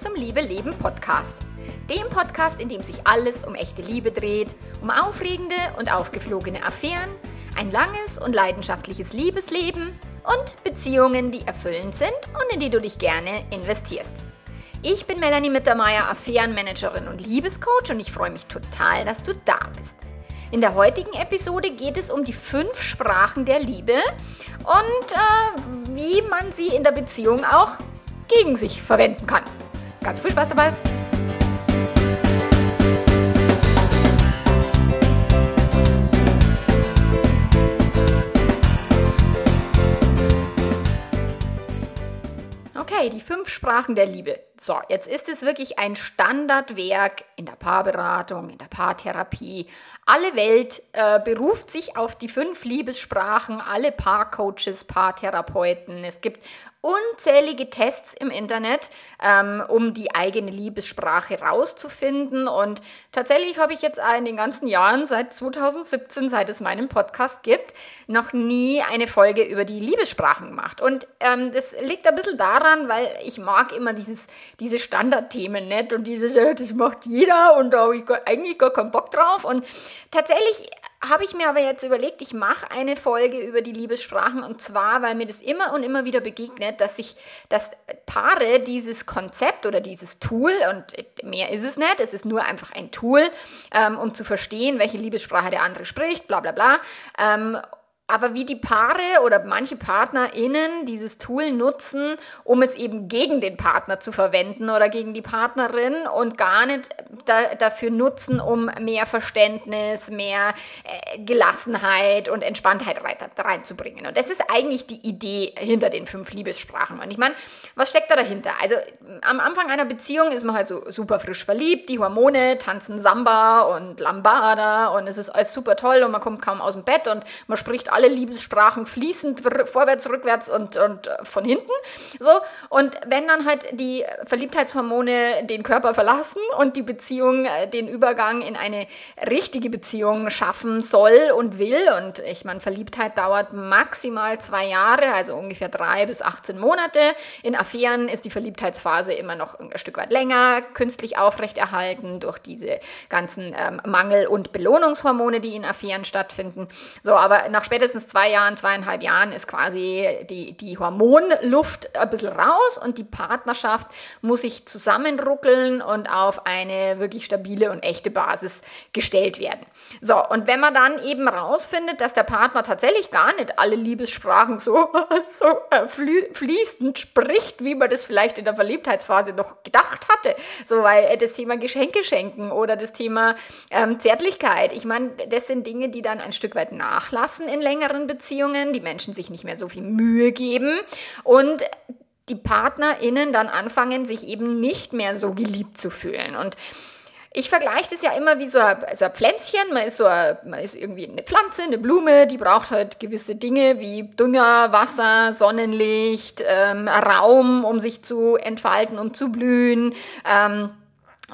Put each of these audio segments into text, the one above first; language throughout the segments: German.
zum Liebe Leben Podcast. Dem Podcast, in dem sich alles um echte Liebe dreht, um aufregende und aufgeflogene Affären, ein langes und leidenschaftliches Liebesleben und Beziehungen, die erfüllend sind und in die du dich gerne investierst. Ich bin Melanie Mittermeier, Affärenmanagerin und Liebescoach und ich freue mich total, dass du da bist. In der heutigen Episode geht es um die fünf Sprachen der Liebe und äh, wie man sie in der Beziehung auch gegen sich verwenden kann. Ganz viel Spaß dabei! Okay, die fünf Sprachen der Liebe. So, jetzt ist es wirklich ein Standardwerk in der Paarberatung, in der Paartherapie. Alle Welt äh, beruft sich auf die fünf Liebessprachen, alle Paarcoaches, Paartherapeuten. Es gibt unzählige Tests im Internet, ähm, um die eigene Liebessprache rauszufinden. Und tatsächlich habe ich jetzt in den ganzen Jahren, seit 2017, seit es meinen Podcast gibt, noch nie eine Folge über die Liebessprachen gemacht. Und ähm, das liegt ein bisschen daran, weil ich mag immer dieses diese Standardthemen nicht und dieses, äh, das macht jeder und da habe ich gar, eigentlich gar keinen Bock drauf. Und tatsächlich habe ich mir aber jetzt überlegt, ich mache eine Folge über die Liebessprachen und zwar, weil mir das immer und immer wieder begegnet, dass sich, dass Paare dieses Konzept oder dieses Tool und mehr ist es nicht, es ist nur einfach ein Tool, ähm, um zu verstehen, welche Liebessprache der andere spricht, bla bla bla. Ähm, aber wie die Paare oder manche PartnerInnen dieses Tool nutzen, um es eben gegen den Partner zu verwenden oder gegen die Partnerin und gar nicht da, dafür nutzen, um mehr Verständnis, mehr äh, Gelassenheit und Entspanntheit rein, reinzubringen. Und das ist eigentlich die Idee hinter den fünf Liebessprachen. Und ich meine, was steckt da dahinter? Also am Anfang einer Beziehung ist man halt so super frisch verliebt, die Hormone tanzen Samba und Lambada und es ist alles super toll und man kommt kaum aus dem Bett und man spricht alles alle Liebessprachen fließend vorwärts, rückwärts und, und äh, von hinten. So. Und wenn dann halt die Verliebtheitshormone den Körper verlassen und die Beziehung äh, den Übergang in eine richtige Beziehung schaffen soll und will, und ich meine, Verliebtheit dauert maximal zwei Jahre, also ungefähr drei bis 18 Monate. In Affären ist die Verliebtheitsphase immer noch ein Stück weit länger, künstlich aufrechterhalten durch diese ganzen ähm, Mangel- und Belohnungshormone, die in Affären stattfinden. So, aber nach spätestens spätestens zwei Jahren, zweieinhalb Jahren ist quasi die, die Hormonluft ein bisschen raus und die Partnerschaft muss sich zusammenruckeln und auf eine wirklich stabile und echte Basis gestellt werden. So, und wenn man dann eben rausfindet, dass der Partner tatsächlich gar nicht alle Liebessprachen so, so äh, fließend spricht, wie man das vielleicht in der Verliebtheitsphase noch gedacht hatte, so weil das Thema Geschenke schenken oder das Thema ähm, Zärtlichkeit, ich meine, das sind Dinge, die dann ein Stück weit nachlassen in Länge längeren Beziehungen, die Menschen sich nicht mehr so viel Mühe geben und die PartnerInnen dann anfangen, sich eben nicht mehr so geliebt zu fühlen. Und ich vergleiche das ja immer wie so ein, so ein Pflänzchen. Man ist, so ein, man ist irgendwie eine Pflanze, eine Blume, die braucht halt gewisse Dinge wie Dünger, Wasser, Sonnenlicht, ähm, Raum, um sich zu entfalten und zu blühen. Ähm,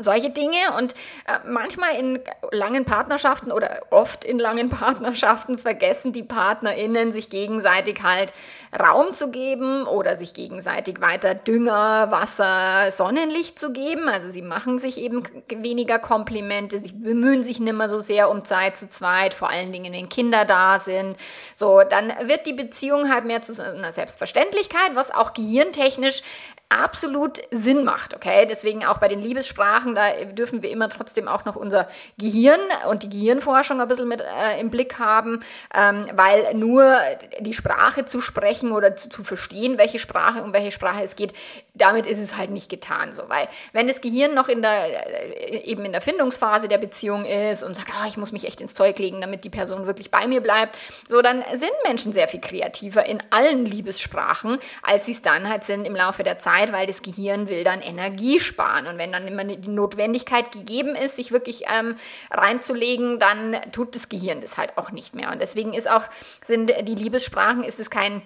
solche Dinge und äh, manchmal in langen Partnerschaften oder oft in langen Partnerschaften vergessen die PartnerInnen sich gegenseitig halt Raum zu geben oder sich gegenseitig weiter Dünger, Wasser, Sonnenlicht zu geben. Also sie machen sich eben weniger Komplimente, sie bemühen sich nicht mehr so sehr um Zeit zu zweit, vor allen Dingen wenn Kinder da sind. So, dann wird die Beziehung halt mehr zu einer Selbstverständlichkeit, was auch gehirntechnisch absolut Sinn macht, okay? Deswegen auch bei den Liebessprachen, da dürfen wir immer trotzdem auch noch unser Gehirn und die Gehirnforschung ein bisschen mit äh, im Blick haben, ähm, weil nur die Sprache zu sprechen oder zu, zu, verstehen, welche Sprache, um welche Sprache es geht, damit ist es halt nicht getan, so, weil wenn das Gehirn noch in der, äh, eben in der Findungsphase der Beziehung ist und sagt, oh, ich muss mich echt ins Zeug legen, damit die Person wirklich bei mir bleibt, so, dann sind Menschen sehr viel kreativer in allen Liebessprachen, als sie es dann halt sind im Laufe der Zeit, Zeit, weil das Gehirn will dann Energie sparen. Und wenn dann immer die Notwendigkeit gegeben ist, sich wirklich ähm, reinzulegen, dann tut das Gehirn das halt auch nicht mehr. Und deswegen ist auch, sind die Liebessprachen, ist es kein,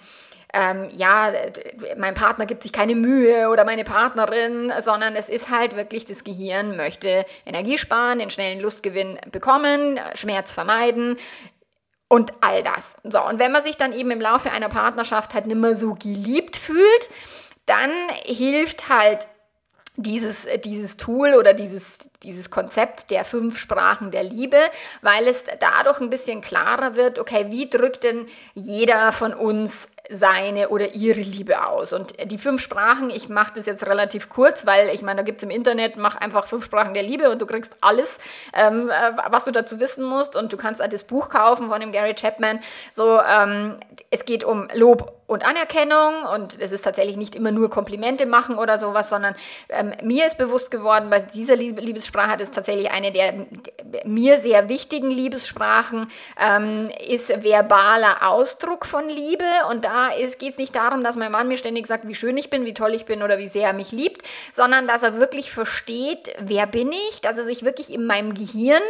ähm, ja, mein Partner gibt sich keine Mühe oder meine Partnerin, sondern es ist halt wirklich, das Gehirn möchte Energie sparen, den schnellen Lustgewinn bekommen, Schmerz vermeiden, und all das. So, und wenn man sich dann eben im Laufe einer Partnerschaft halt nicht mehr so geliebt fühlt, dann hilft halt dieses, dieses Tool oder dieses, dieses Konzept der fünf Sprachen der Liebe, weil es dadurch ein bisschen klarer wird, okay, wie drückt denn jeder von uns seine oder ihre Liebe aus. Und die fünf Sprachen, ich mache das jetzt relativ kurz, weil ich meine, da gibt es im Internet, mach einfach fünf Sprachen der Liebe und du kriegst alles, ähm, äh, was du dazu wissen musst. Und du kannst auch das Buch kaufen von dem Gary Chapman. So, ähm, es geht um Lob und Anerkennung und es ist tatsächlich nicht immer nur Komplimente machen oder sowas, sondern ähm, mir ist bewusst geworden, bei dieser Liebessprache das ist tatsächlich eine der mir sehr wichtigen Liebessprachen, ähm, ist verbaler Ausdruck von Liebe. Und da geht es nicht darum, dass mein Mann mir ständig sagt, wie schön ich bin, wie toll ich bin oder wie sehr er mich liebt, sondern dass er wirklich versteht, wer bin ich, dass er sich wirklich in meinem Gehirn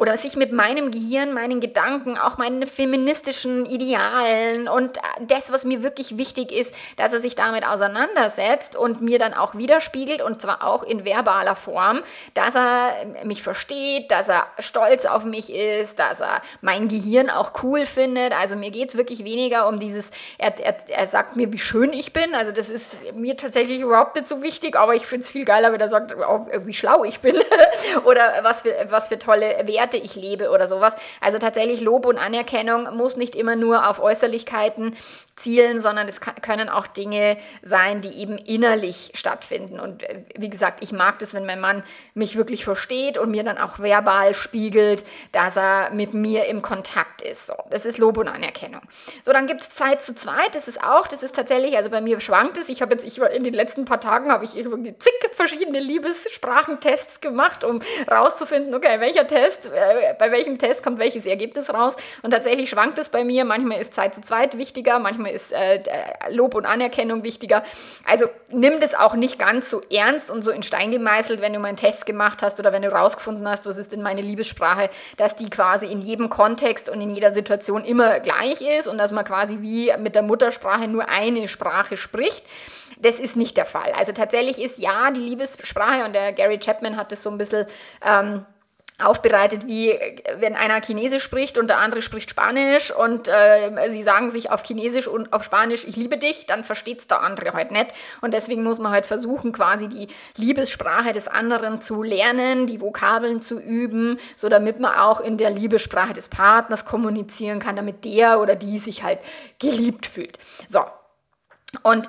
oder sich mit meinem Gehirn, meinen Gedanken, auch meinen feministischen Idealen und das, was mir wirklich wichtig ist, dass er sich damit auseinandersetzt und mir dann auch widerspiegelt und zwar auch in verbaler Form, dass er mich versteht, dass er stolz auf mich ist, dass er mein Gehirn auch cool findet. Also mir geht es wirklich weniger um dieses, er, er, er sagt mir, wie schön ich bin. Also das ist mir tatsächlich überhaupt nicht so wichtig, aber ich finde es viel geiler, wenn er sagt, wie schlau ich bin oder was für, was für tolle Werte Werte ich lebe oder sowas. Also tatsächlich Lob und Anerkennung muss nicht immer nur auf Äußerlichkeiten zielen, sondern es können auch Dinge sein, die eben innerlich stattfinden. Und äh, wie gesagt, ich mag das, wenn mein Mann mich wirklich versteht und mir dann auch verbal spiegelt, dass er mit mir im Kontakt ist. So, das ist Lob und Anerkennung. So, dann gibt es Zeit zu zweit. Das ist auch, das ist tatsächlich, also bei mir schwankt es. Ich habe jetzt, ich in den letzten paar Tagen habe ich irgendwie zig verschiedene Liebessprachentests gemacht, um rauszufinden, okay, welcher Test, äh, bei welchem Test kommt welches Ergebnis raus. Und tatsächlich schwankt es bei mir. Manchmal ist Zeit zu zweit wichtiger, manchmal ist äh, Lob und Anerkennung wichtiger. Also nimm das auch nicht ganz so ernst und so in Stein gemeißelt, wenn du mal einen Test gemacht hast oder wenn du rausgefunden hast, was ist denn meine Liebessprache, dass die quasi in jedem Kontext und in jeder Situation immer gleich ist und dass man quasi wie mit der Muttersprache nur eine Sprache spricht. Das ist nicht der Fall. Also tatsächlich ist ja die Liebessprache und der Gary Chapman hat das so ein bisschen ähm, aufbereitet, wie wenn einer Chinesisch spricht und der andere spricht Spanisch und äh, sie sagen sich auf Chinesisch und auf Spanisch, ich liebe dich, dann versteht es der andere halt nicht. Und deswegen muss man halt versuchen, quasi die Liebessprache des anderen zu lernen, die Vokabeln zu üben, so damit man auch in der Liebessprache des Partners kommunizieren kann, damit der oder die sich halt geliebt fühlt. So, und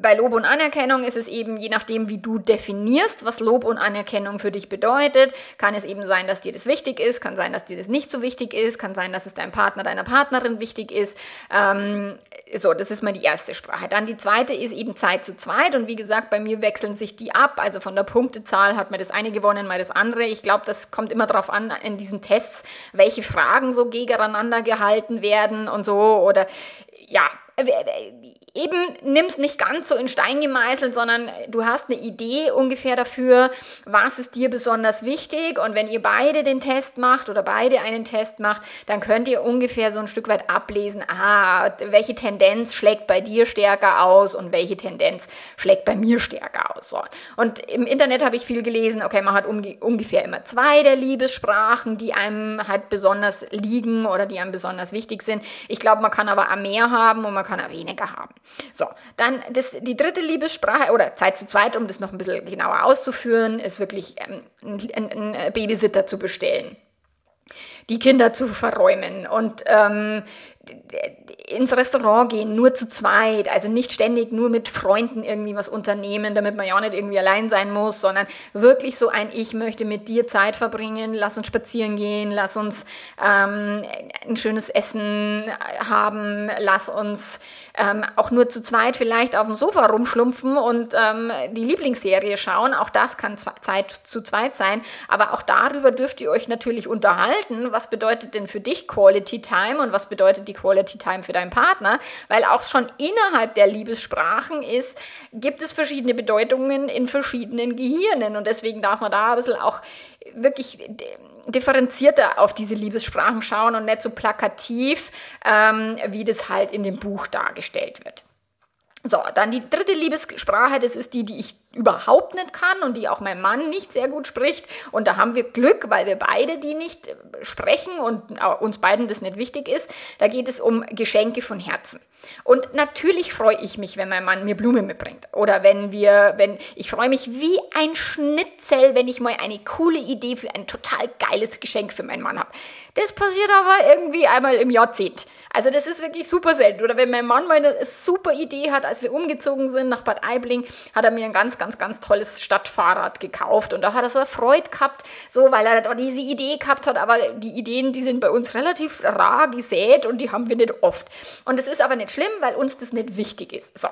bei Lob und Anerkennung ist es eben, je nachdem, wie du definierst, was Lob und Anerkennung für dich bedeutet, kann es eben sein, dass dir das wichtig ist, kann sein, dass dir das nicht so wichtig ist, kann sein, dass es deinem Partner, deiner Partnerin wichtig ist. Ähm, so, das ist mal die erste Sprache. Dann die zweite ist eben Zeit zu zweit. Und wie gesagt, bei mir wechseln sich die ab. Also von der Punktezahl hat man das eine gewonnen, mal das andere. Ich glaube, das kommt immer darauf an, in diesen Tests, welche Fragen so gegeneinander gehalten werden und so. Oder ja, eben nimm's nicht ganz so in Stein gemeißelt, sondern du hast eine Idee ungefähr dafür, was ist dir besonders wichtig und wenn ihr beide den Test macht oder beide einen Test macht, dann könnt ihr ungefähr so ein Stück weit ablesen, ah, welche Tendenz schlägt bei dir stärker aus und welche Tendenz schlägt bei mir stärker aus. So. Und im Internet habe ich viel gelesen, okay, man hat ungefähr immer zwei der Liebessprachen, die einem halt besonders liegen oder die einem besonders wichtig sind. Ich glaube, man kann aber auch mehr haben und man kann auch weniger haben. So, dann das, die dritte Liebessprache oder Zeit zu zweit, um das noch ein bisschen genauer auszuführen, ist wirklich ähm, einen, einen Babysitter zu bestellen. Die Kinder zu verräumen. Und ähm, ins Restaurant gehen, nur zu zweit, also nicht ständig nur mit Freunden irgendwie was unternehmen, damit man ja auch nicht irgendwie allein sein muss, sondern wirklich so ein Ich möchte mit dir Zeit verbringen, lass uns spazieren gehen, lass uns ähm, ein schönes Essen haben, lass uns ähm, auch nur zu zweit vielleicht auf dem Sofa rumschlumpfen und ähm, die Lieblingsserie schauen, auch das kann Zeit zu zweit sein, aber auch darüber dürft ihr euch natürlich unterhalten, was bedeutet denn für dich Quality Time und was bedeutet die Quality Time für deinen Partner, weil auch schon innerhalb der Liebessprachen ist, gibt es verschiedene Bedeutungen in verschiedenen Gehirnen und deswegen darf man da ein bisschen auch wirklich differenzierter auf diese Liebessprachen schauen und nicht so plakativ, ähm, wie das halt in dem Buch dargestellt wird. So, dann die dritte Liebessprache, das ist die, die ich überhaupt nicht kann und die auch mein Mann nicht sehr gut spricht. Und da haben wir Glück, weil wir beide die nicht äh, sprechen und uns beiden das nicht wichtig ist. Da geht es um Geschenke von Herzen. Und natürlich freue ich mich, wenn mein Mann mir Blumen mitbringt. Oder wenn wir, wenn, ich freue mich wie ein Schnitzel, wenn ich mal eine coole Idee für ein total geiles Geschenk für meinen Mann habe. Das passiert aber irgendwie einmal im Jahrzehnt. Also das ist wirklich super selten. Oder wenn mein Mann mal eine super Idee hat, als wir umgezogen sind nach Bad Aibling, hat er mir ein ganz, ganz, ganz tolles Stadtfahrrad gekauft. Und da hat er so eine Freude gehabt, so weil er da diese Idee gehabt hat. Aber die Ideen, die sind bei uns relativ rar gesät und die haben wir nicht oft. Und das ist aber nicht schlimm, weil uns das nicht wichtig ist. So.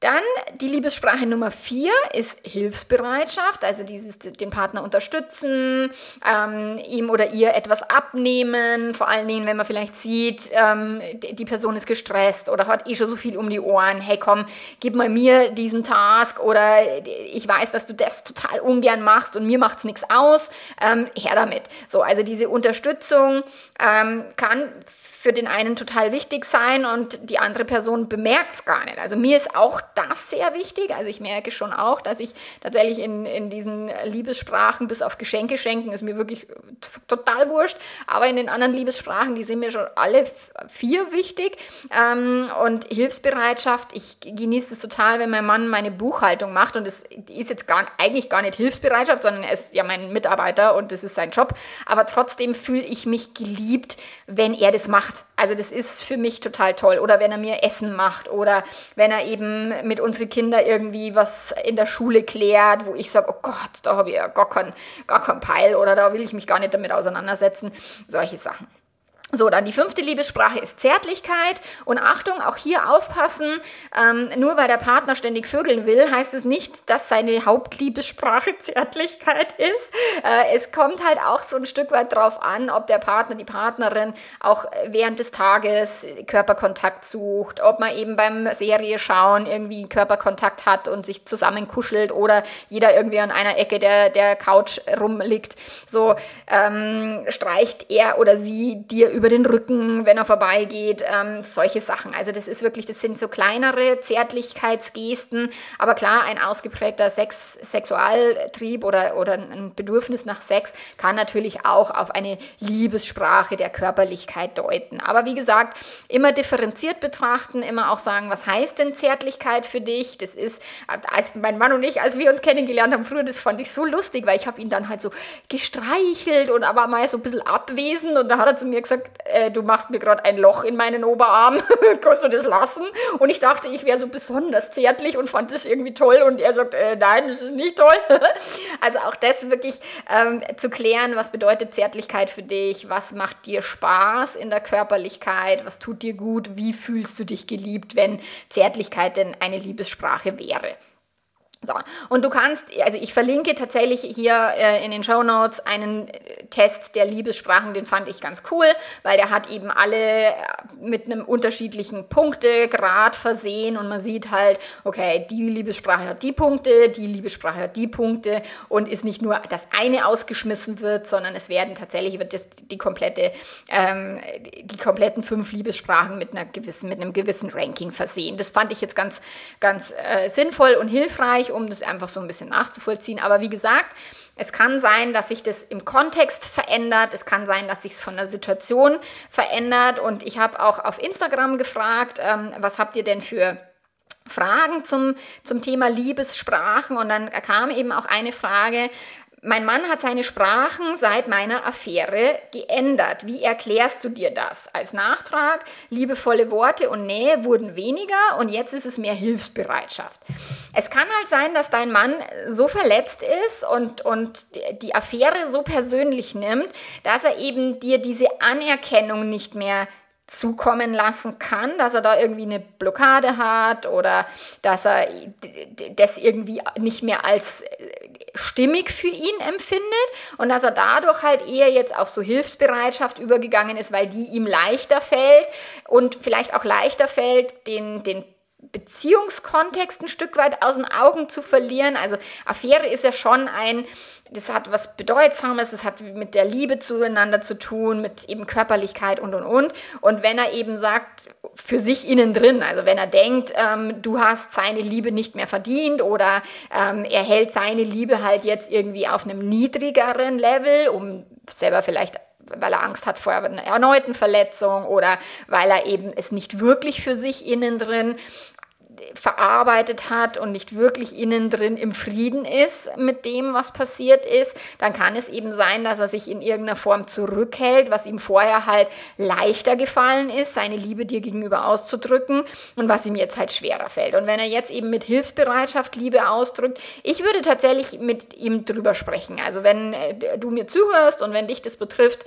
Dann die Liebessprache Nummer vier ist Hilfsbereitschaft, also dieses den Partner unterstützen, ähm, ihm oder ihr etwas abnehmen, vor allen Dingen, wenn man vielleicht sieht, ähm, die Person ist gestresst oder hat eh schon so viel um die Ohren, hey komm, gib mal mir diesen Task oder ich weiß, dass du das total ungern machst und mir macht's nichts aus, ähm, her damit. So, also diese Unterstützung ähm, kann für den einen total wichtig sein und die andere Person bemerkt es gar nicht. Also mir ist auch das sehr wichtig. Also ich merke schon auch, dass ich tatsächlich in, in diesen Liebessprachen bis auf Geschenke schenken ist mir wirklich total wurscht. Aber in den anderen Liebessprachen, die sind mir schon alle vier wichtig. Ähm, und Hilfsbereitschaft, ich genieße es total, wenn mein Mann meine Buchhaltung macht und es ist jetzt gar, eigentlich gar nicht Hilfsbereitschaft, sondern er ist ja mein Mitarbeiter und das ist sein Job. Aber trotzdem fühle ich mich geliebt, wenn er das macht. Also das ist für mich total toll. Oder wenn er mir Essen macht oder wenn er eben mit unseren Kindern irgendwie was in der Schule klärt, wo ich sage, oh Gott, da habe ich ja gar keinen gar kein Peil oder da will ich mich gar nicht damit auseinandersetzen. Solche Sachen. So, dann die fünfte Liebessprache ist Zärtlichkeit. Und Achtung, auch hier aufpassen, ähm, nur weil der Partner ständig vögeln will, heißt es nicht, dass seine Hauptliebessprache Zärtlichkeit ist. Äh, es kommt halt auch so ein Stück weit drauf an, ob der Partner, die Partnerin auch während des Tages Körperkontakt sucht, ob man eben beim Serie schauen irgendwie Körperkontakt hat und sich zusammen kuschelt oder jeder irgendwie an einer Ecke der, der Couch rumliegt. So ähm, streicht er oder sie dir über den Rücken, wenn er vorbeigeht, ähm, solche Sachen. Also das ist wirklich, das sind so kleinere Zärtlichkeitsgesten, aber klar, ein ausgeprägter Sex, Sexualtrieb oder, oder ein Bedürfnis nach Sex kann natürlich auch auf eine Liebessprache der Körperlichkeit deuten. Aber wie gesagt, immer differenziert betrachten, immer auch sagen, was heißt denn Zärtlichkeit für dich? Das ist, als mein Mann und ich, als wir uns kennengelernt haben früher, das fand ich so lustig, weil ich habe ihn dann halt so gestreichelt und aber mal so ein bisschen abwesend und da hat er zu mir gesagt, äh, du machst mir gerade ein Loch in meinen Oberarm, kannst du das lassen? Und ich dachte, ich wäre so besonders zärtlich und fand das irgendwie toll. Und er sagt, äh, nein, das ist nicht toll. also auch das wirklich ähm, zu klären, was bedeutet Zärtlichkeit für dich, was macht dir Spaß in der Körperlichkeit, was tut dir gut, wie fühlst du dich geliebt, wenn Zärtlichkeit denn eine Liebessprache wäre. So, und du kannst, also ich verlinke tatsächlich hier äh, in den Show Notes einen äh, Test der Liebessprachen, den fand ich ganz cool, weil der hat eben alle äh, mit einem unterschiedlichen Punktegrad versehen und man sieht halt, okay, die Liebessprache hat die Punkte, die Liebessprache hat die Punkte und ist nicht nur das eine ausgeschmissen wird, sondern es werden tatsächlich wird das, die komplette, ähm, die kompletten fünf Liebessprachen mit einer gewissen, mit einem gewissen Ranking versehen. Das fand ich jetzt ganz, ganz äh, sinnvoll und hilfreich hilfreich, um das einfach so ein bisschen nachzuvollziehen. Aber wie gesagt, es kann sein, dass sich das im Kontext verändert. Es kann sein, dass sich es von der Situation verändert. Und ich habe auch auf Instagram gefragt, ähm, was habt ihr denn für Fragen zum, zum Thema Liebessprachen und dann kam eben auch eine Frage, mein Mann hat seine Sprachen seit meiner Affäre geändert. Wie erklärst du dir das? Als Nachtrag, liebevolle Worte und Nähe wurden weniger und jetzt ist es mehr Hilfsbereitschaft. Es kann halt sein, dass dein Mann so verletzt ist und, und die Affäre so persönlich nimmt, dass er eben dir diese Anerkennung nicht mehr zukommen lassen kann, dass er da irgendwie eine Blockade hat oder dass er das irgendwie nicht mehr als stimmig für ihn empfindet und dass er dadurch halt eher jetzt auf so Hilfsbereitschaft übergegangen ist, weil die ihm leichter fällt und vielleicht auch leichter fällt, den, den Beziehungskontext ein Stück weit aus den Augen zu verlieren. Also Affäre ist ja schon ein, das hat was Bedeutsames, es hat mit der Liebe zueinander zu tun, mit eben Körperlichkeit und und und. Und wenn er eben sagt, für sich innen drin. Also wenn er denkt, ähm, du hast seine Liebe nicht mehr verdient oder ähm, er hält seine Liebe halt jetzt irgendwie auf einem niedrigeren Level, um selber vielleicht weil er Angst hat vor einer erneuten Verletzung oder weil er eben es nicht wirklich für sich innen drin verarbeitet hat und nicht wirklich innen drin im Frieden ist mit dem, was passiert ist, dann kann es eben sein, dass er sich in irgendeiner Form zurückhält, was ihm vorher halt leichter gefallen ist, seine Liebe dir gegenüber auszudrücken und was ihm jetzt halt schwerer fällt. Und wenn er jetzt eben mit Hilfsbereitschaft Liebe ausdrückt, ich würde tatsächlich mit ihm drüber sprechen. Also wenn äh, du mir zuhörst und wenn dich das betrifft,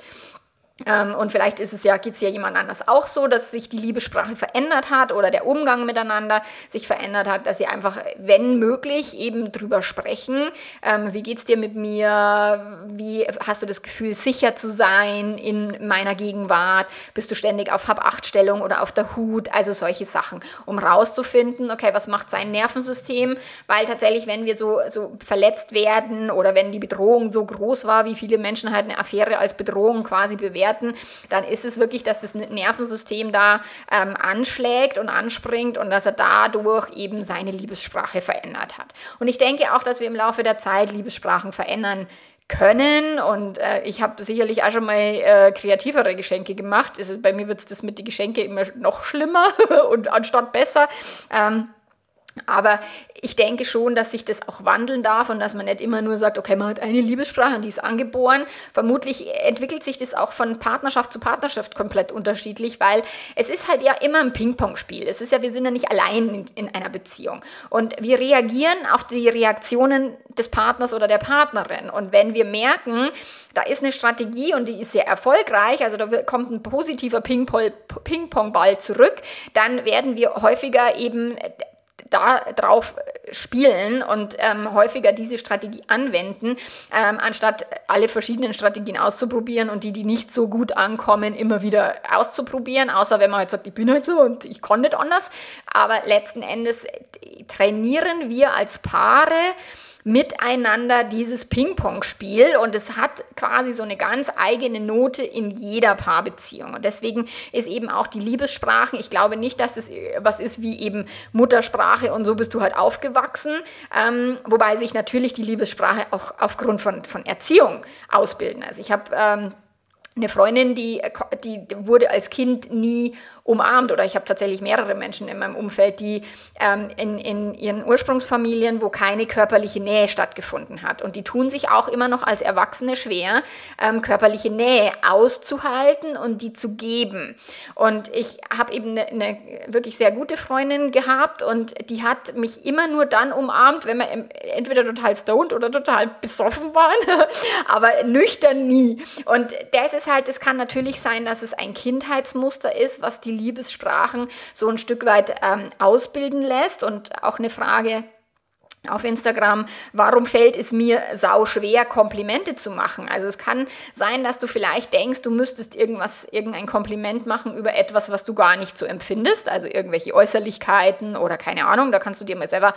ähm, und vielleicht ist es ja, geht es ja jemand anders auch so, dass sich die Liebessprache verändert hat oder der Umgang miteinander sich verändert hat, dass sie einfach, wenn möglich, eben drüber sprechen. Ähm, wie geht's dir mit mir? Wie hast du das Gefühl, sicher zu sein in meiner Gegenwart? Bist du ständig auf Hab-Acht-Stellung oder auf der Hut? Also solche Sachen, um rauszufinden, okay, was macht sein Nervensystem? Weil tatsächlich, wenn wir so, so verletzt werden oder wenn die Bedrohung so groß war, wie viele Menschen halt eine Affäre als Bedrohung quasi bewerten, bewerten, dann ist es wirklich, dass das Nervensystem da ähm, anschlägt und anspringt und dass er dadurch eben seine Liebessprache verändert hat. Und ich denke auch, dass wir im Laufe der Zeit Liebessprachen verändern können und äh, ich habe sicherlich auch schon mal äh, kreativere Geschenke gemacht. Also bei mir wird es mit den Geschenken immer noch schlimmer und anstatt besser. Ähm, aber ich denke schon, dass sich das auch wandeln darf und dass man nicht immer nur sagt, okay, man hat eine Liebessprache und die ist angeboren. Vermutlich entwickelt sich das auch von Partnerschaft zu Partnerschaft komplett unterschiedlich, weil es ist halt ja immer ein Ping-Pong-Spiel. Es ist ja, wir sind ja nicht allein in, in einer Beziehung. Und wir reagieren auf die Reaktionen des Partners oder der Partnerin. Und wenn wir merken, da ist eine Strategie und die ist sehr erfolgreich, also da kommt ein positiver Ping-Pong-Ball zurück, dann werden wir häufiger eben darauf spielen und ähm, häufiger diese Strategie anwenden, ähm, anstatt alle verschiedenen Strategien auszuprobieren und die, die nicht so gut ankommen, immer wieder auszuprobieren, außer wenn man halt sagt, ich bin halt so und ich kann nicht anders. Aber letzten Endes trainieren wir als Paare, miteinander dieses Ping-Pong-Spiel und es hat quasi so eine ganz eigene Note in jeder Paarbeziehung. Und deswegen ist eben auch die Liebessprachen, ich glaube nicht, dass es was ist wie eben Muttersprache und so bist du halt aufgewachsen, ähm, wobei sich natürlich die Liebessprache auch aufgrund von, von Erziehung ausbilden. Also ich habe ähm, eine Freundin, die, die wurde als Kind nie umarmt oder ich habe tatsächlich mehrere Menschen in meinem Umfeld, die ähm, in, in ihren Ursprungsfamilien, wo keine körperliche Nähe stattgefunden hat. Und die tun sich auch immer noch als Erwachsene schwer, ähm, körperliche Nähe auszuhalten und die zu geben. Und ich habe eben eine, eine wirklich sehr gute Freundin gehabt und die hat mich immer nur dann umarmt, wenn wir entweder total stoned oder total besoffen waren, aber nüchtern nie. Und das ist halt, es kann natürlich sein, dass es ein Kindheitsmuster ist, was die die Liebessprachen so ein Stück weit ähm, ausbilden lässt. Und auch eine Frage, auf Instagram, warum fällt es mir sau schwer, Komplimente zu machen? Also es kann sein, dass du vielleicht denkst, du müsstest irgendwas, irgendein Kompliment machen über etwas, was du gar nicht so empfindest, also irgendwelche Äußerlichkeiten oder keine Ahnung, da kannst du dir mal selber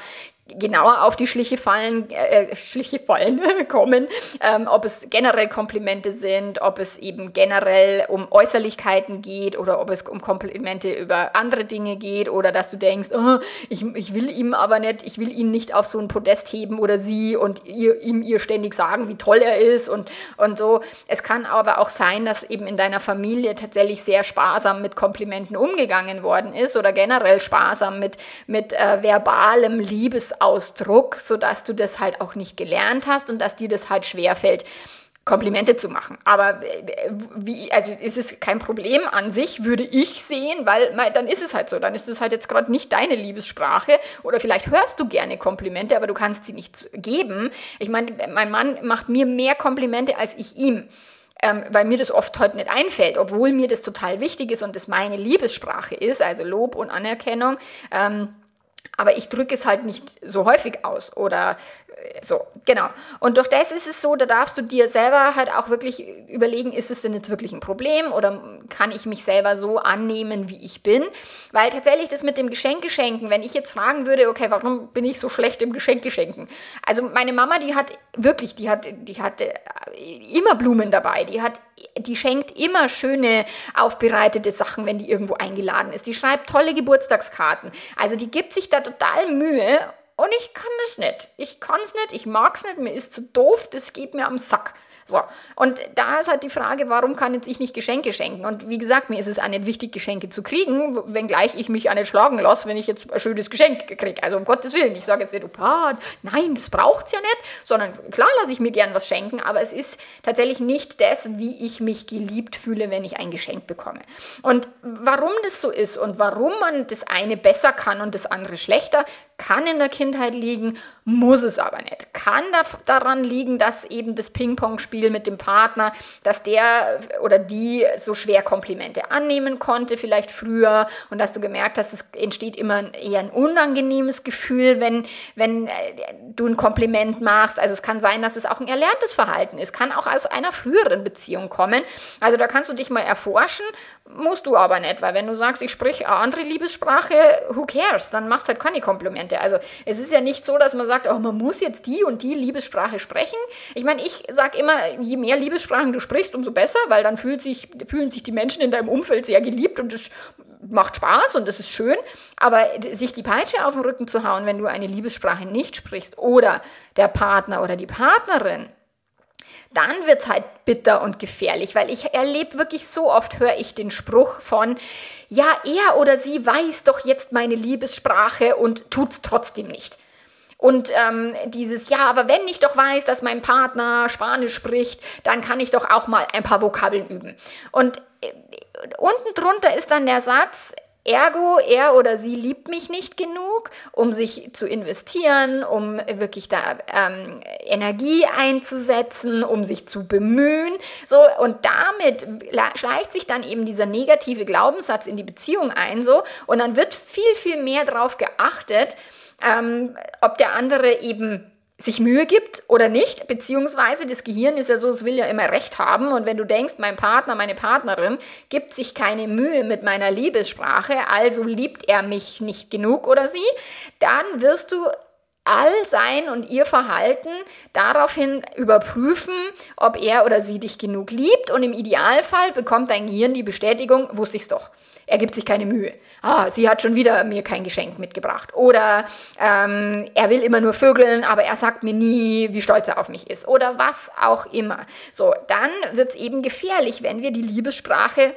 genauer auf die Schliche fallen, äh, Schliche fallen kommen, ähm, ob es generell Komplimente sind, ob es eben generell um Äußerlichkeiten geht oder ob es um Komplimente über andere Dinge geht oder dass du denkst, oh, ich, ich will ihm aber nicht, ich will ihn nicht auf so ein Podest heben oder sie und ihr, ihm ihr ständig sagen, wie toll er ist und, und so. Es kann aber auch sein, dass eben in deiner Familie tatsächlich sehr sparsam mit Komplimenten umgegangen worden ist oder generell sparsam mit, mit äh, verbalem Liebes Ausdruck, sodass du das halt auch nicht gelernt hast und dass dir das halt schwerfällt. Komplimente zu machen. Aber äh, wie, also ist es kein Problem an sich, würde ich sehen, weil dann ist es halt so. Dann ist es halt jetzt gerade nicht deine Liebessprache. Oder vielleicht hörst du gerne Komplimente, aber du kannst sie nicht geben. Ich meine, mein Mann macht mir mehr Komplimente als ich ihm. Ähm, weil mir das oft heute nicht einfällt, obwohl mir das total wichtig ist und das meine Liebessprache ist, also Lob und Anerkennung. Ähm, aber ich drücke es halt nicht so häufig aus oder so, genau. Und durch das ist es so, da darfst du dir selber halt auch wirklich überlegen, ist es denn jetzt wirklich ein Problem oder kann ich mich selber so annehmen, wie ich bin? Weil tatsächlich das mit dem Geschenkeschenken, wenn ich jetzt fragen würde, okay, warum bin ich so schlecht im Geschenkeschenken? Also meine Mama, die hat wirklich, die hat, die hat äh, immer Blumen dabei, die hat, die schenkt immer schöne aufbereitete Sachen, wenn die irgendwo eingeladen ist. Die schreibt tolle Geburtstagskarten. Also die gibt sich da total Mühe und ich kann das nicht. Ich kann es nicht, ich mag es nicht, mir ist zu doof, das geht mir am Sack. So, und da ist halt die Frage, warum kann jetzt ich nicht Geschenke schenken? Und wie gesagt, mir ist es auch nicht wichtig, Geschenke zu kriegen, wenngleich ich mich auch nicht schlagen lasse, wenn ich jetzt ein schönes Geschenk kriege. Also um Gottes Willen, ich sage jetzt nicht, oh, nein, das braucht es ja nicht, sondern klar lasse ich mir gern was schenken, aber es ist tatsächlich nicht das, wie ich mich geliebt fühle, wenn ich ein Geschenk bekomme. Und warum das so ist und warum man das eine besser kann und das andere schlechter, kann in der Kindheit liegen, muss es aber nicht. Kann da, daran liegen, dass eben das Ping-Pong-Spiel mit dem Partner, dass der oder die so schwer Komplimente annehmen konnte, vielleicht früher, und dass du gemerkt hast, es entsteht immer eher ein unangenehmes Gefühl, wenn, wenn äh, du ein Kompliment machst. Also es kann sein, dass es auch ein erlerntes Verhalten ist, kann auch aus einer früheren Beziehung kommen. Also da kannst du dich mal erforschen, musst du aber nicht, weil wenn du sagst, ich spreche eine andere Liebessprache, who cares? Dann machst du halt keine Komplimente. Also es ist ja nicht so, dass man sagt, oh, man muss jetzt die und die Liebessprache sprechen. Ich meine, ich sage immer, je mehr Liebessprachen du sprichst, umso besser, weil dann fühlt sich, fühlen sich die Menschen in deinem Umfeld sehr geliebt und es macht Spaß und das ist schön. Aber sich die Peitsche auf den Rücken zu hauen, wenn du eine Liebessprache nicht sprichst oder der Partner oder die Partnerin dann wird es halt bitter und gefährlich, weil ich erlebe wirklich so oft, höre ich den Spruch von, ja, er oder sie weiß doch jetzt meine Liebessprache und tut es trotzdem nicht. Und ähm, dieses, ja, aber wenn ich doch weiß, dass mein Partner Spanisch spricht, dann kann ich doch auch mal ein paar Vokabeln üben. Und äh, unten drunter ist dann der Satz, Ergo, er oder sie liebt mich nicht genug, um sich zu investieren, um wirklich da ähm, Energie einzusetzen, um sich zu bemühen. So, und damit schleicht sich dann eben dieser negative Glaubenssatz in die Beziehung ein, so, und dann wird viel, viel mehr darauf geachtet, ähm, ob der andere eben sich Mühe gibt oder nicht, beziehungsweise das Gehirn ist ja so, es will ja immer Recht haben und wenn du denkst, mein Partner, meine Partnerin gibt sich keine Mühe mit meiner Liebessprache, also liebt er mich nicht genug oder sie, dann wirst du all sein und ihr Verhalten daraufhin überprüfen, ob er oder sie dich genug liebt und im Idealfall bekommt dein Gehirn die Bestätigung, wusste ich's doch. Er gibt sich keine Mühe. Ah, sie hat schon wieder mir kein Geschenk mitgebracht. Oder ähm, er will immer nur vögeln, aber er sagt mir nie, wie stolz er auf mich ist. Oder was auch immer. So, dann wird es eben gefährlich, wenn wir die Liebessprache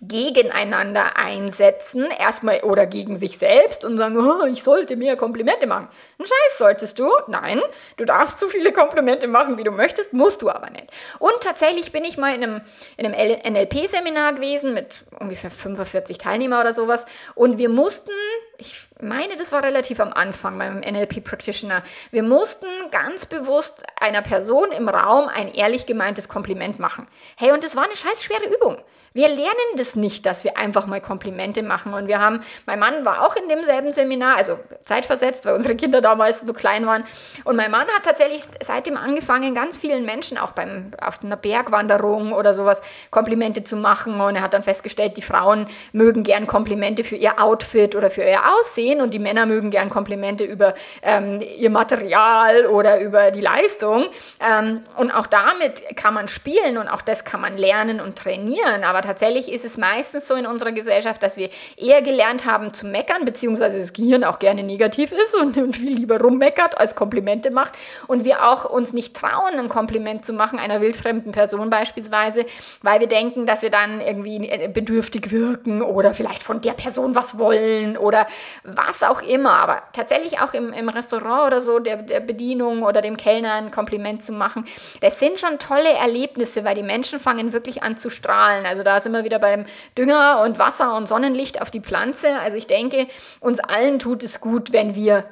gegeneinander einsetzen, erstmal oder gegen sich selbst und sagen, oh, ich sollte mehr Komplimente machen. Ein Scheiß solltest du. Nein, du darfst so viele Komplimente machen, wie du möchtest, musst du aber nicht. Und tatsächlich bin ich mal in einem, in einem NLP-Seminar gewesen mit ungefähr 45 Teilnehmer oder sowas und wir mussten, ich meine, das war relativ am Anfang beim NLP Practitioner. Wir mussten ganz bewusst einer Person im Raum ein ehrlich gemeintes Kompliment machen. Hey, und das war eine scheiß schwere Übung. Wir lernen das nicht, dass wir einfach mal Komplimente machen. Und wir haben, mein Mann war auch in demselben Seminar, also zeitversetzt, weil unsere Kinder damals so klein waren. Und mein Mann hat tatsächlich seitdem angefangen, ganz vielen Menschen auch beim, auf einer Bergwanderung oder sowas Komplimente zu machen. Und er hat dann festgestellt, die Frauen mögen gern Komplimente für ihr Outfit oder für ihr Aussehen und die Männer mögen gern Komplimente über ähm, ihr Material oder über die Leistung. Ähm, und auch damit kann man spielen und auch das kann man lernen und trainieren. Aber tatsächlich ist es meistens so in unserer Gesellschaft, dass wir eher gelernt haben zu meckern, beziehungsweise das Gehirn auch gerne negativ ist und, viel lieber rummeckert als Komplimente macht. Und wir auch uns nicht trauen, ein Kompliment zu machen, einer wildfremden Person beispielsweise, weil wir denken, dass wir dann irgendwie äh, bedürftig wirken oder vielleicht von der Person was wollen oder was auch immer. Aber tatsächlich auch im, im Restaurant oder so, der, der Bedienung oder dem Kellner ein Kompliment zu machen, das sind schon tolle Erlebnisse, weil die Menschen fangen wirklich an zu strahlen. Also da sind wir wieder beim Dünger und Wasser und Sonnenlicht auf die Pflanze. Also ich denke, uns allen tut es gut, wenn wir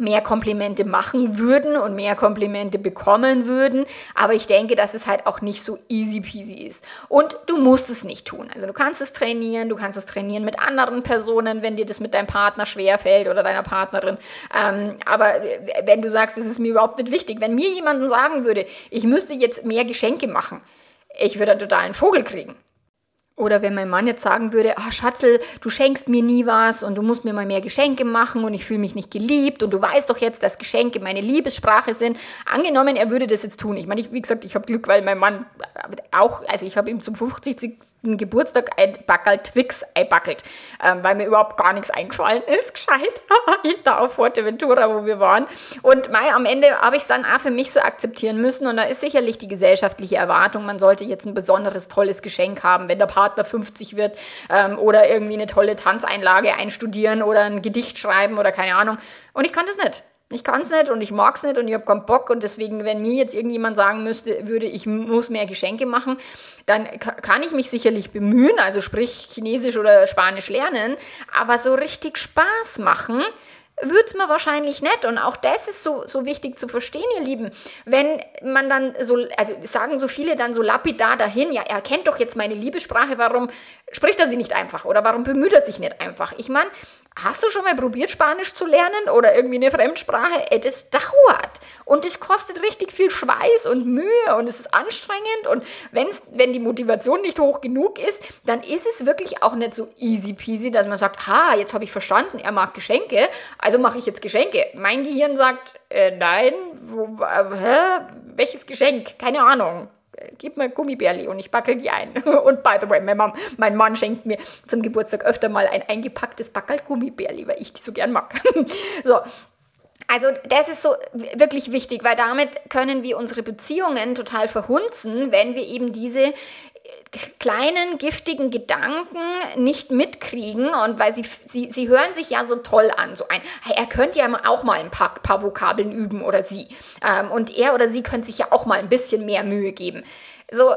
mehr Komplimente machen würden und mehr Komplimente bekommen würden. Aber ich denke, dass es halt auch nicht so easy peasy ist. Und du musst es nicht tun. Also du kannst es trainieren, du kannst es trainieren mit anderen Personen, wenn dir das mit deinem Partner schwer fällt oder deiner Partnerin. Ähm, aber wenn du sagst, es ist mir überhaupt nicht wichtig, wenn mir jemanden sagen würde, ich müsste jetzt mehr Geschenke machen, ich würde einen totalen Vogel kriegen. Oder wenn mein Mann jetzt sagen würde, ah Schatzel, du schenkst mir nie was und du musst mir mal mehr Geschenke machen und ich fühle mich nicht geliebt und du weißt doch jetzt, dass Geschenke meine Liebessprache sind. Angenommen, er würde das jetzt tun. Ich meine, ich, wie gesagt, ich habe Glück, weil mein Mann auch, also ich habe ihm zum 50 Geburtstag ein Backel Twix einbackelt, ähm, weil mir überhaupt gar nichts eingefallen ist, gescheit, da auf Fuerteventura, wo wir waren. Und mei, am Ende habe ich es dann auch für mich so akzeptieren müssen und da ist sicherlich die gesellschaftliche Erwartung, man sollte jetzt ein besonderes, tolles Geschenk haben, wenn der Partner 50 wird ähm, oder irgendwie eine tolle Tanzeinlage einstudieren oder ein Gedicht schreiben oder keine Ahnung. Und ich kann das nicht. Ich kann es nicht und ich mag es nicht und ich habe keinen Bock und deswegen, wenn mir jetzt irgendjemand sagen müsste, würde ich muss mehr Geschenke machen, dann kann ich mich sicherlich bemühen, also sprich Chinesisch oder Spanisch lernen, aber so richtig Spaß machen, würde es mir wahrscheinlich nicht. Und auch das ist so, so wichtig zu verstehen, ihr Lieben. Wenn man dann so, also sagen so viele dann so lapidar dahin, ja, er kennt doch jetzt meine Liebessprache, warum spricht er sie nicht einfach? Oder warum bemüht er sich nicht einfach? Ich meine, Hast du schon mal probiert, Spanisch zu lernen oder irgendwie eine Fremdsprache? Ey, das dauert und es kostet richtig viel Schweiß und Mühe und es ist anstrengend und wenn's, wenn die Motivation nicht hoch genug ist, dann ist es wirklich auch nicht so easy peasy, dass man sagt, ha, jetzt habe ich verstanden, er mag Geschenke, also mache ich jetzt Geschenke. Mein Gehirn sagt, äh, nein, wo, äh, hä? welches Geschenk? Keine Ahnung gib mir Gummibärli und ich backel die ein. Und by the way, mein, Mom, mein Mann schenkt mir zum Geburtstag öfter mal ein eingepacktes Backel Gummibärli, weil ich die so gern mag. so, also das ist so wirklich wichtig, weil damit können wir unsere Beziehungen total verhunzen, wenn wir eben diese kleinen giftigen Gedanken nicht mitkriegen und weil sie, sie, sie hören sich ja so toll an, so ein, hey, er könnte ja auch mal ein paar, paar Vokabeln üben oder sie ähm, und er oder sie könnte sich ja auch mal ein bisschen mehr Mühe geben. So,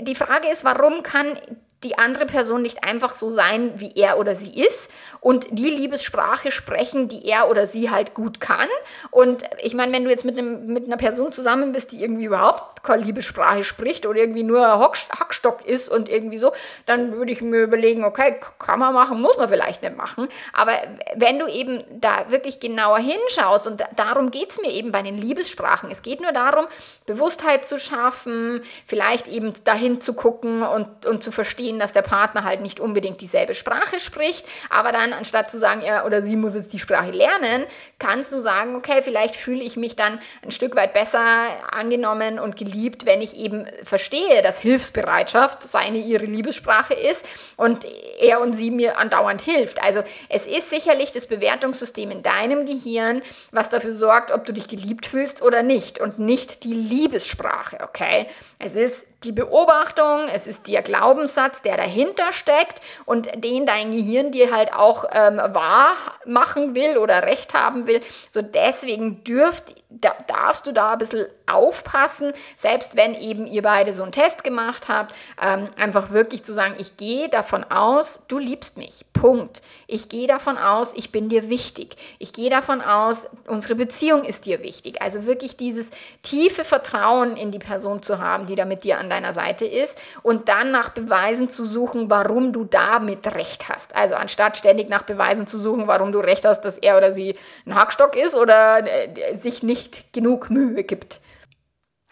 die Frage ist, warum kann die andere Person nicht einfach so sein, wie er oder sie ist und die Liebessprache sprechen, die er oder sie halt gut kann. Und ich meine, wenn du jetzt mit, einem, mit einer Person zusammen bist, die irgendwie überhaupt keine Liebessprache spricht oder irgendwie nur Hackstock ist und irgendwie so, dann würde ich mir überlegen, okay, kann man machen, muss man vielleicht nicht machen. Aber wenn du eben da wirklich genauer hinschaust, und darum geht es mir eben bei den Liebessprachen, es geht nur darum, Bewusstheit zu schaffen, vielleicht eben dahin zu gucken und, und zu verstehen, verstehen, dass der Partner halt nicht unbedingt dieselbe Sprache spricht, aber dann anstatt zu sagen, er oder sie muss jetzt die Sprache lernen, kannst du sagen, okay, vielleicht fühle ich mich dann ein Stück weit besser angenommen und geliebt, wenn ich eben verstehe, dass Hilfsbereitschaft seine ihre Liebessprache ist und er und sie mir andauernd hilft. Also es ist sicherlich das Bewertungssystem in deinem Gehirn, was dafür sorgt, ob du dich geliebt fühlst oder nicht und nicht die Liebessprache, okay? Es ist die Beobachtung, es ist der Glaubenssatz, der dahinter steckt und den dein Gehirn dir halt auch ähm, wahr machen will oder recht haben will. So deswegen dürft, da, darfst du da ein bisschen aufpassen, selbst wenn eben ihr beide so einen Test gemacht habt, ähm, einfach wirklich zu sagen, ich gehe davon aus, du liebst mich. Punkt. Ich gehe davon aus, ich bin dir wichtig. Ich gehe davon aus, unsere Beziehung ist dir wichtig. Also wirklich dieses tiefe Vertrauen in die Person zu haben, die da mit dir an deiner Seite ist und dann nach Beweisen zu suchen, warum du damit recht hast. Also anstatt ständig nach Beweisen zu suchen, warum du recht hast, dass er oder sie ein Hackstock ist oder äh, sich nicht genug Mühe gibt.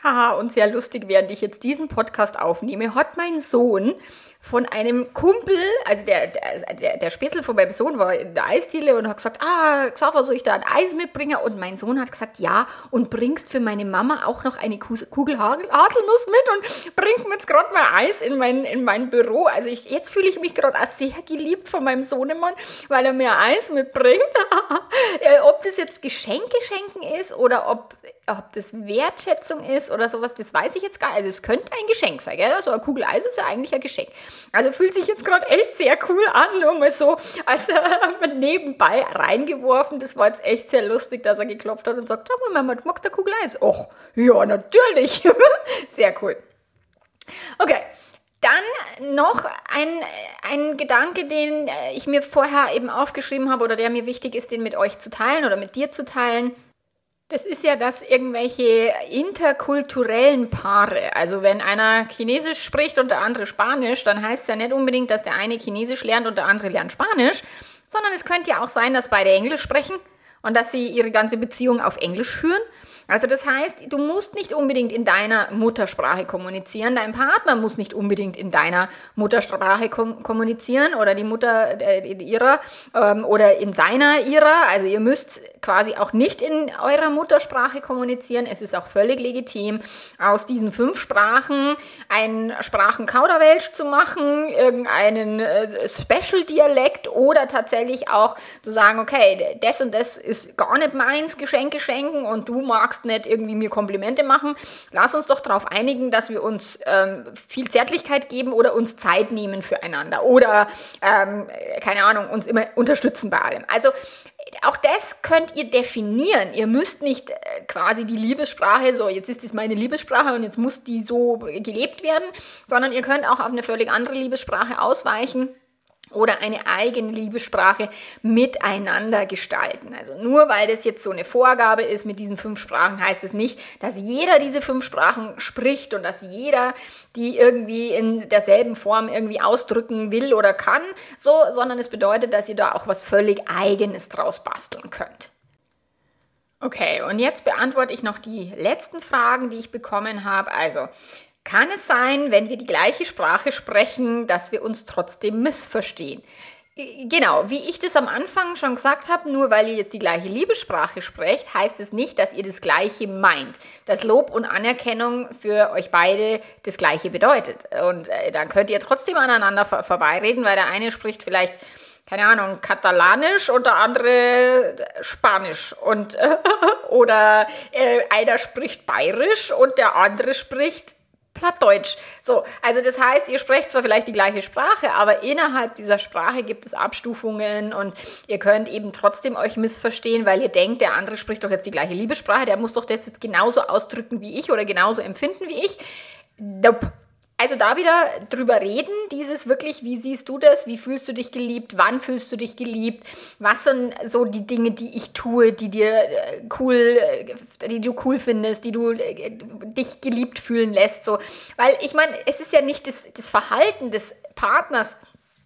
Haha, und sehr lustig, während ich jetzt diesen Podcast aufnehme, hat mein Sohn von einem Kumpel, also der, der, der Spätzle von meinem Sohn war in der Eisdiele und hat gesagt, ah, Xaver, soll ich da ein Eis mitbringen? Und mein Sohn hat gesagt, ja, und bringst für meine Mama auch noch eine Kugel Haselnuss mit und bringt mir jetzt gerade mal Eis in mein, in mein Büro. Also ich, jetzt fühle ich mich gerade auch sehr geliebt von meinem Sohnemann, weil er mir Eis mitbringt. Äh, ob das jetzt Geschenke schenken ist oder ob, ob das Wertschätzung ist oder sowas, das weiß ich jetzt gar nicht. Also es könnte ein Geschenk sein, gell? Also eine Kugel Eis ist ja eigentlich ein Geschenk. Also fühlt sich jetzt gerade echt sehr cool an, nur mal so als äh, nebenbei reingeworfen. Das war jetzt echt sehr lustig, dass er geklopft hat und sagt, oh Mama, du magst der Kugel Eis? Och, ja, natürlich. sehr cool. Okay, Dann noch ein, ein Gedanke, den ich mir vorher eben aufgeschrieben habe oder der mir wichtig ist, den mit euch zu teilen oder mit dir zu teilen. Das ist ja, dass irgendwelche interkulturellen Paare, also wenn einer Chinesisch spricht und der andere Spanisch, dann heißt es ja nicht unbedingt, dass der eine Chinesisch lernt und der andere lernt Spanisch, sondern es könnte ja auch sein, dass beide Englisch sprechen und dass sie ihre ganze Beziehung auf Englisch führen. Also das heißt, du musst nicht unbedingt in deiner Muttersprache kommunizieren, dein Partner muss nicht unbedingt in deiner Muttersprache kom kommunizieren oder die Mutter äh, ihrer ähm, oder in seiner ihrer. Also ihr müsst quasi auch nicht in eurer Muttersprache kommunizieren. Es ist auch völlig legitim, aus diesen fünf Sprachen einen Sprachenkauderwelsch zu machen, irgendeinen äh, Special-Dialekt oder tatsächlich auch zu sagen, okay, das und das gar nicht meins, Geschenke schenken und du magst nicht irgendwie mir Komplimente machen. Lass uns doch darauf einigen, dass wir uns ähm, viel Zärtlichkeit geben oder uns Zeit nehmen füreinander oder, ähm, keine Ahnung, uns immer unterstützen bei allem. Also auch das könnt ihr definieren. Ihr müsst nicht äh, quasi die Liebessprache, so jetzt ist es meine Liebessprache und jetzt muss die so gelebt werden, sondern ihr könnt auch auf eine völlig andere Liebessprache ausweichen oder eine eigene Liebessprache miteinander gestalten. Also nur weil das jetzt so eine Vorgabe ist mit diesen fünf Sprachen, heißt es nicht, dass jeder diese fünf Sprachen spricht und dass jeder die irgendwie in derselben Form irgendwie ausdrücken will oder kann, so, sondern es bedeutet, dass ihr da auch was völlig eigenes draus basteln könnt. Okay, und jetzt beantworte ich noch die letzten Fragen, die ich bekommen habe. Also, kann es sein, wenn wir die gleiche Sprache sprechen, dass wir uns trotzdem missverstehen? Genau, wie ich das am Anfang schon gesagt habe, nur weil ihr jetzt die gleiche Liebessprache sprecht, heißt es nicht, dass ihr das Gleiche meint. Dass Lob und Anerkennung für euch beide das Gleiche bedeutet. Und äh, dann könnt ihr trotzdem aneinander vor vorbeireden, weil der eine spricht vielleicht keine Ahnung, Katalanisch und der andere Spanisch und oder äh, einer spricht Bayerisch und der andere spricht Plattdeutsch. So, also das heißt, ihr sprecht zwar vielleicht die gleiche Sprache, aber innerhalb dieser Sprache gibt es Abstufungen und ihr könnt eben trotzdem euch missverstehen, weil ihr denkt, der andere spricht doch jetzt die gleiche Liebessprache, der muss doch das jetzt genauso ausdrücken wie ich oder genauso empfinden wie ich. Nope. Also da wieder drüber reden, dieses wirklich, wie siehst du das, wie fühlst du dich geliebt, wann fühlst du dich geliebt, was sind so die Dinge, die ich tue, die dir äh, cool, äh, die du cool findest, die du äh, dich geliebt fühlen lässt, so. Weil ich meine, es ist ja nicht das, das Verhalten des Partners,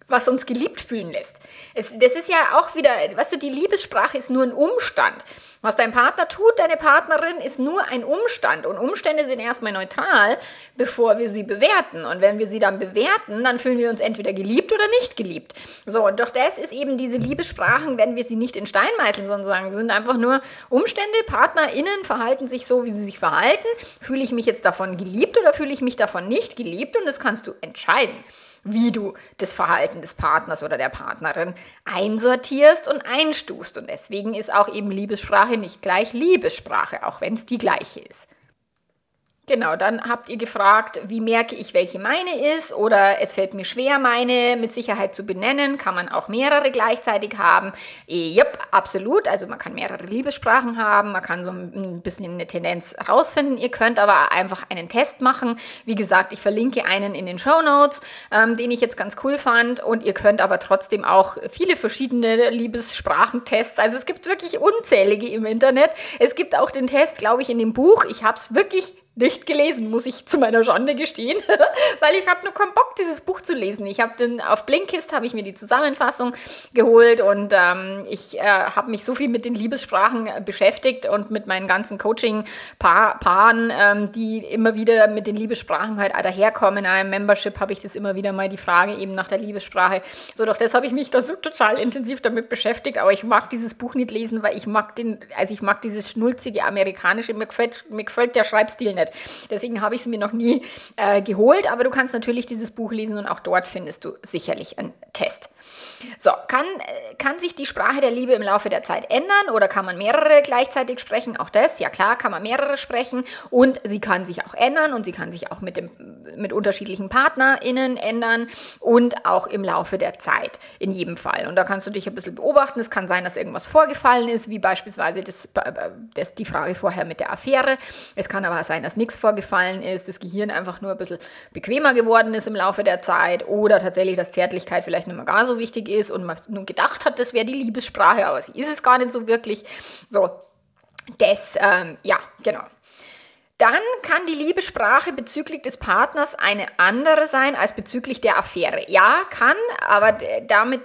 was uns geliebt fühlen lässt. Es, das ist ja auch wieder, weißt du, die Liebessprache ist nur ein Umstand. Was dein Partner tut, deine Partnerin, ist nur ein Umstand. Und Umstände sind erstmal neutral, bevor wir sie bewerten. Und wenn wir sie dann bewerten, dann fühlen wir uns entweder geliebt oder nicht geliebt. So, und doch das ist eben diese Liebessprachen, wenn wir sie nicht in Stein meißeln, sondern sagen, sind einfach nur Umstände, PartnerInnen verhalten sich so, wie sie sich verhalten. Fühle ich mich jetzt davon geliebt oder fühle ich mich davon nicht geliebt? Und das kannst du entscheiden wie du das Verhalten des Partners oder der Partnerin einsortierst und einstufst. Und deswegen ist auch eben Liebessprache nicht gleich Liebessprache, auch wenn es die gleiche ist. Genau, dann habt ihr gefragt, wie merke ich, welche meine ist oder es fällt mir schwer, meine mit Sicherheit zu benennen. Kann man auch mehrere gleichzeitig haben? Jupp, absolut. Also man kann mehrere Liebessprachen haben, man kann so ein bisschen eine Tendenz herausfinden. Ihr könnt aber einfach einen Test machen. Wie gesagt, ich verlinke einen in den Show Notes, ähm, den ich jetzt ganz cool fand. Und ihr könnt aber trotzdem auch viele verschiedene Liebessprachentests. Also es gibt wirklich unzählige im Internet. Es gibt auch den Test, glaube ich, in dem Buch. Ich habe es wirklich nicht gelesen, muss ich zu meiner Schande gestehen, weil ich habe nur keinen Bock, dieses Buch zu lesen. Ich habe den auf Blinkist habe ich mir die Zusammenfassung geholt und ähm, ich äh, habe mich so viel mit den Liebessprachen äh, beschäftigt und mit meinen ganzen Coaching-Paaren, ähm, die immer wieder mit den Liebessprachen halt daherkommen. In einem Membership habe ich das immer wieder mal die Frage eben nach der Liebessprache. So, doch das habe ich mich da so total intensiv damit beschäftigt, aber ich mag dieses Buch nicht lesen, weil ich mag den, also ich mag dieses schnulzige amerikanische, mir gefällt, mir gefällt der Schreibstil nicht wird. Deswegen habe ich es mir noch nie äh, geholt, aber du kannst natürlich dieses Buch lesen und auch dort findest du sicherlich einen Test. So, kann, äh, kann sich die Sprache der Liebe im Laufe der Zeit ändern oder kann man mehrere gleichzeitig sprechen? Auch das, ja klar, kann man mehrere sprechen und sie kann sich auch ändern und sie kann sich auch mit, dem, mit unterschiedlichen PartnerInnen ändern und auch im Laufe der Zeit, in jedem Fall. Und da kannst du dich ein bisschen beobachten. Es kann sein, dass irgendwas vorgefallen ist, wie beispielsweise das, das, die Frage vorher mit der Affäre. Es kann aber sein, dass nichts vorgefallen ist, das Gehirn einfach nur ein bisschen bequemer geworden ist im Laufe der Zeit oder tatsächlich, dass Zärtlichkeit vielleicht nicht mehr gar so wichtig ist und man nun gedacht hat, das wäre die Liebessprache, aber sie ist es gar nicht so wirklich. So, das, ähm, ja, genau. Dann kann die Liebessprache bezüglich des Partners eine andere sein als bezüglich der Affäre. Ja, kann, aber damit,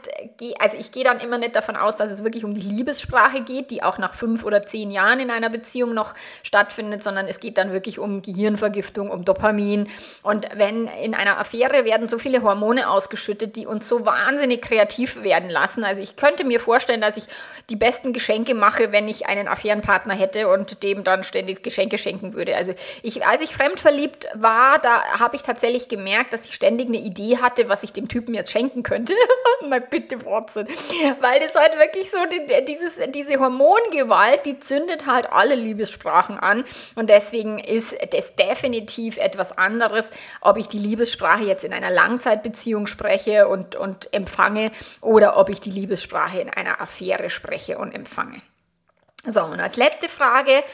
also ich gehe dann immer nicht davon aus, dass es wirklich um die Liebessprache geht, die auch nach fünf oder zehn Jahren in einer Beziehung noch stattfindet, sondern es geht dann wirklich um Gehirnvergiftung, um Dopamin. Und wenn in einer Affäre werden so viele Hormone ausgeschüttet, die uns so wahnsinnig kreativ werden lassen. Also ich könnte mir vorstellen, dass ich die besten Geschenke mache, wenn ich einen Affärenpartner hätte und dem dann ständig Geschenke schenken würde. Also ich, als ich fremdverliebt war, da habe ich tatsächlich gemerkt, dass ich ständig eine Idee hatte, was ich dem Typen jetzt schenken könnte. Mal bitte Watson. Weil das halt wirklich so, die, dieses, diese Hormongewalt, die zündet halt alle Liebessprachen an. Und deswegen ist das definitiv etwas anderes, ob ich die Liebessprache jetzt in einer Langzeitbeziehung spreche und, und empfange oder ob ich die Liebessprache in einer Affäre spreche und empfange. So, und als letzte Frage,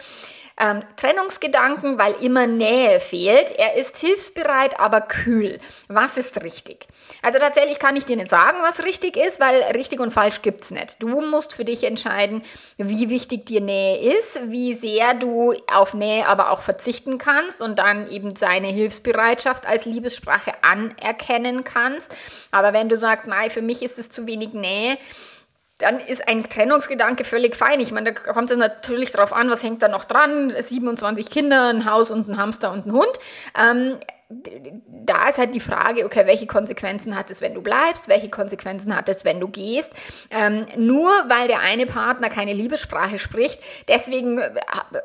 ähm, Trennungsgedanken, weil immer Nähe fehlt. Er ist hilfsbereit, aber kühl. Was ist richtig? Also tatsächlich kann ich dir nicht sagen, was richtig ist, weil richtig und falsch gibt's nicht. Du musst für dich entscheiden, wie wichtig dir Nähe ist, wie sehr du auf Nähe aber auch verzichten kannst und dann eben seine Hilfsbereitschaft als Liebessprache anerkennen kannst. Aber wenn du sagst, nein, für mich ist es zu wenig Nähe, dann ist ein Trennungsgedanke völlig fein. Ich meine, da kommt es natürlich darauf an, was hängt da noch dran. 27 Kinder, ein Haus und ein Hamster und ein Hund. Ähm, da ist halt die Frage, okay, welche Konsequenzen hat es, wenn du bleibst, welche Konsequenzen hat es, wenn du gehst. Ähm, nur weil der eine Partner keine Liebessprache spricht, deswegen äh,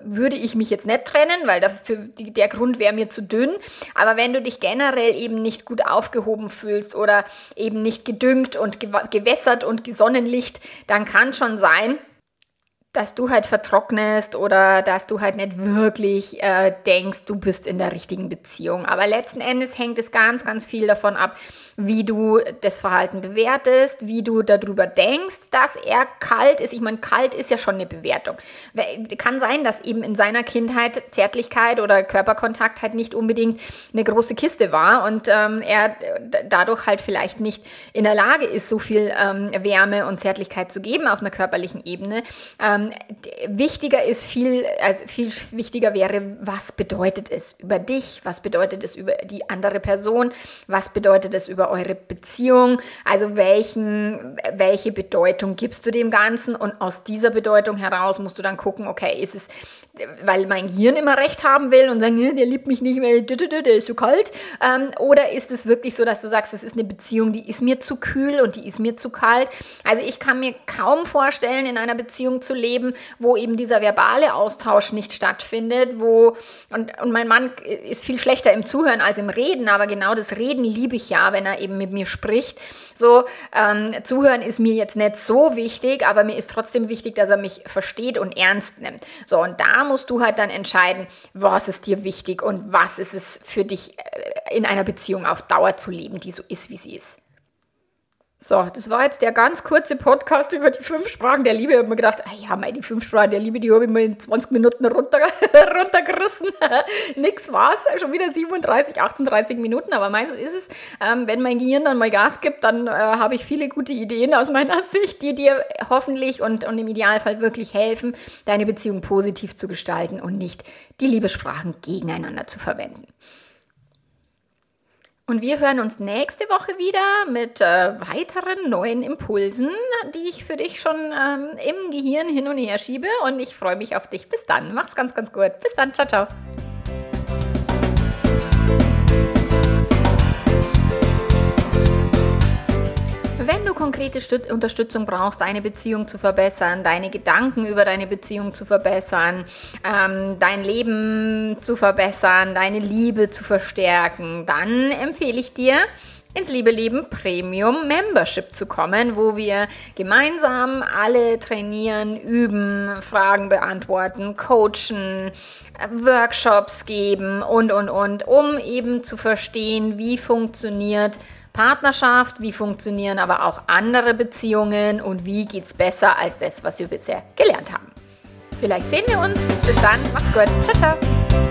würde ich mich jetzt nicht trennen, weil dafür, die, der Grund wäre mir zu dünn. Aber wenn du dich generell eben nicht gut aufgehoben fühlst oder eben nicht gedüngt und gewässert und gesonnenlicht, dann kann schon sein, dass du halt vertrocknest oder dass du halt nicht wirklich äh, denkst, du bist in der richtigen Beziehung. Aber letzten Endes hängt es ganz, ganz viel davon ab, wie du das Verhalten bewertest, wie du darüber denkst, dass er kalt ist. Ich meine, kalt ist ja schon eine Bewertung. Kann sein, dass eben in seiner Kindheit Zärtlichkeit oder Körperkontakt halt nicht unbedingt eine große Kiste war und ähm, er dadurch halt vielleicht nicht in der Lage ist, so viel ähm, Wärme und Zärtlichkeit zu geben auf einer körperlichen Ebene. Ähm, ähm, wichtiger ist viel, also viel wichtiger wäre, was bedeutet es über dich? Was bedeutet es über die andere Person? Was bedeutet es über eure Beziehung? Also welchen, welche Bedeutung gibst du dem Ganzen? Und aus dieser Bedeutung heraus musst du dann gucken, okay, ist es, weil mein Gehirn immer recht haben will und sagen, der liebt mich nicht, weil der ist so kalt? Ähm, oder ist es wirklich so, dass du sagst, es ist eine Beziehung, die ist mir zu kühl und die ist mir zu kalt? Also ich kann mir kaum vorstellen, in einer Beziehung zu leben, Leben, wo eben dieser verbale Austausch nicht stattfindet, wo, und, und mein Mann ist viel schlechter im Zuhören als im Reden, aber genau das Reden liebe ich ja, wenn er eben mit mir spricht. So, ähm, Zuhören ist mir jetzt nicht so wichtig, aber mir ist trotzdem wichtig, dass er mich versteht und ernst nimmt. So, und da musst du halt dann entscheiden, was ist dir wichtig und was ist es für dich äh, in einer Beziehung auf Dauer zu leben, die so ist, wie sie ist. So, das war jetzt der ganz kurze Podcast über die fünf Sprachen der Liebe. Ich habe mir gedacht, ah ja, meine, fünf Sprachen der Liebe, die habe ich mal in 20 Minuten runter, runtergerissen. Nix war's, schon wieder 37, 38 Minuten. Aber meistens ist es, ähm, wenn mein Gehirn dann mal Gas gibt, dann äh, habe ich viele gute Ideen aus meiner Sicht, die dir hoffentlich und, und im Idealfall wirklich helfen, deine Beziehung positiv zu gestalten und nicht die Liebessprachen gegeneinander zu verwenden. Und wir hören uns nächste Woche wieder mit äh, weiteren neuen Impulsen, die ich für dich schon ähm, im Gehirn hin und her schiebe. Und ich freue mich auf dich. Bis dann. Mach's ganz, ganz gut. Bis dann. Ciao, ciao. Wenn du konkrete Stüt Unterstützung brauchst, deine Beziehung zu verbessern, deine Gedanken über deine Beziehung zu verbessern, ähm, dein Leben zu verbessern, deine Liebe zu verstärken, dann empfehle ich dir, ins Liebe Leben Premium Membership zu kommen, wo wir gemeinsam alle trainieren, üben, Fragen beantworten, coachen, Workshops geben und, und, und, um eben zu verstehen, wie funktioniert Partnerschaft, wie funktionieren aber auch andere Beziehungen und wie geht es besser als das, was wir bisher gelernt haben. Vielleicht sehen wir uns. Bis dann, mach's gut. Ciao, ciao.